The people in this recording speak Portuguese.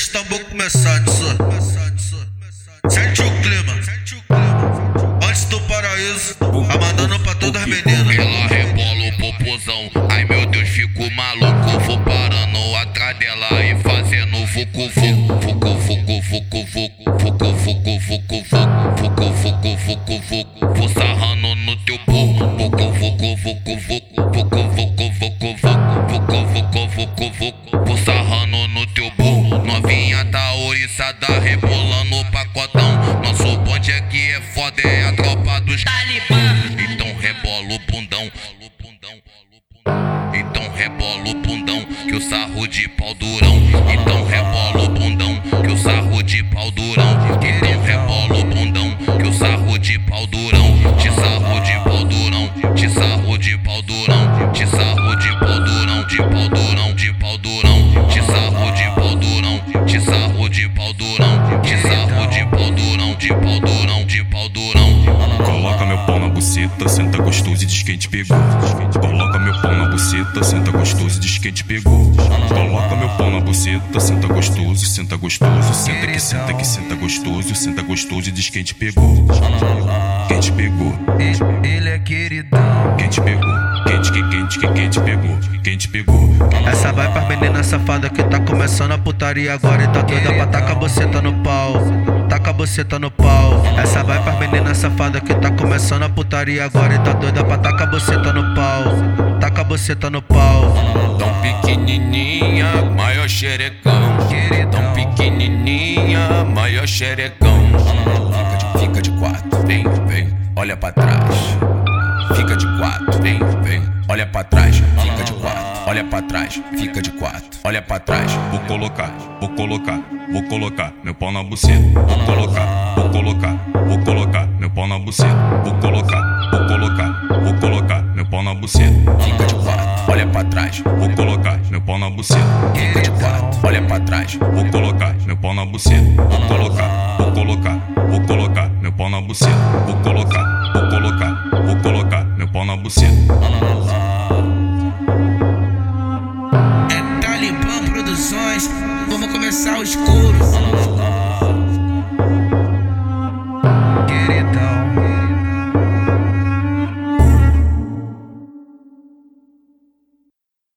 Deixa o tambor começar, só. Sente o clima. Antes do paraíso, tá mandando pra todas as meninas. Ela rebola o popozão. Ai meu Deus, fico maluco. Vou parando atrás dela e fazendo vucu vucu. Vucu vucu vucu vucu. Vucu vucu vucu vucu. Vucu vucu vucu. Vou sarrando no teu burro. Vucu vucu vucu. Vucu vucu vucu bundão. Então rebola o bundão, que o sarro de pau durão. Então rebola o bundão, que o sarro de pau durão. Então rebola o bundão, que o sarro de pau durão. Te sarro de pau durão, te sarro de pau durão. Te sarro de pau durão, de pau durão, buceta, senta gostoso e diz quem te pegou. Coloca meu pau na buceta, senta gostoso e diz quem te pegou. Coloca meu pau na buceta, senta gostoso, senta gostoso, senta que senta que senta gostoso, senta gostoso e diz quem te pegou. Quem te pegou? Ele é queridão. Quem te pegou? Quem te, quem, quem te, quem, quem te pegou? Quem te pegou? Essa vai pra menina safada que tá começando a putaria agora e tá doida pra tacar a buceta no pau. Taca a buceta no pau. Essa vai pra menina safada que tá começando a putaria agora e tá doida pra tacar a buceta no pau. Taca a buceta no pau. Tão pequenininha, maior xerecão. Tão pequenininha, maior xerecão. Fica de, fica de quatro, vem, vem, olha pra trás. Fica de quatro, vem, vem, olha pra trás. Fica de quatro, olha pra trás. Fica de quatro, olha pra trás. Vou colocar, vou colocar, vou colocar meu pau na buceta. Vou colocar, vou colocar, vou colocar meu pau na buceta. Vou colocar, vou colocar, vou colocar meu pau na buceta. Fica de quatro, olha pra trás. Vou colocar meu pau na buceta. Fica de quatro, olha pra trás. Vou colocar meu pau na buceta. Vou colocar, vou colocar, vou colocar meu pau na buceta. Vou colocar, vou colocar, vou colocar meu pau na buceta. É Talibã Produções.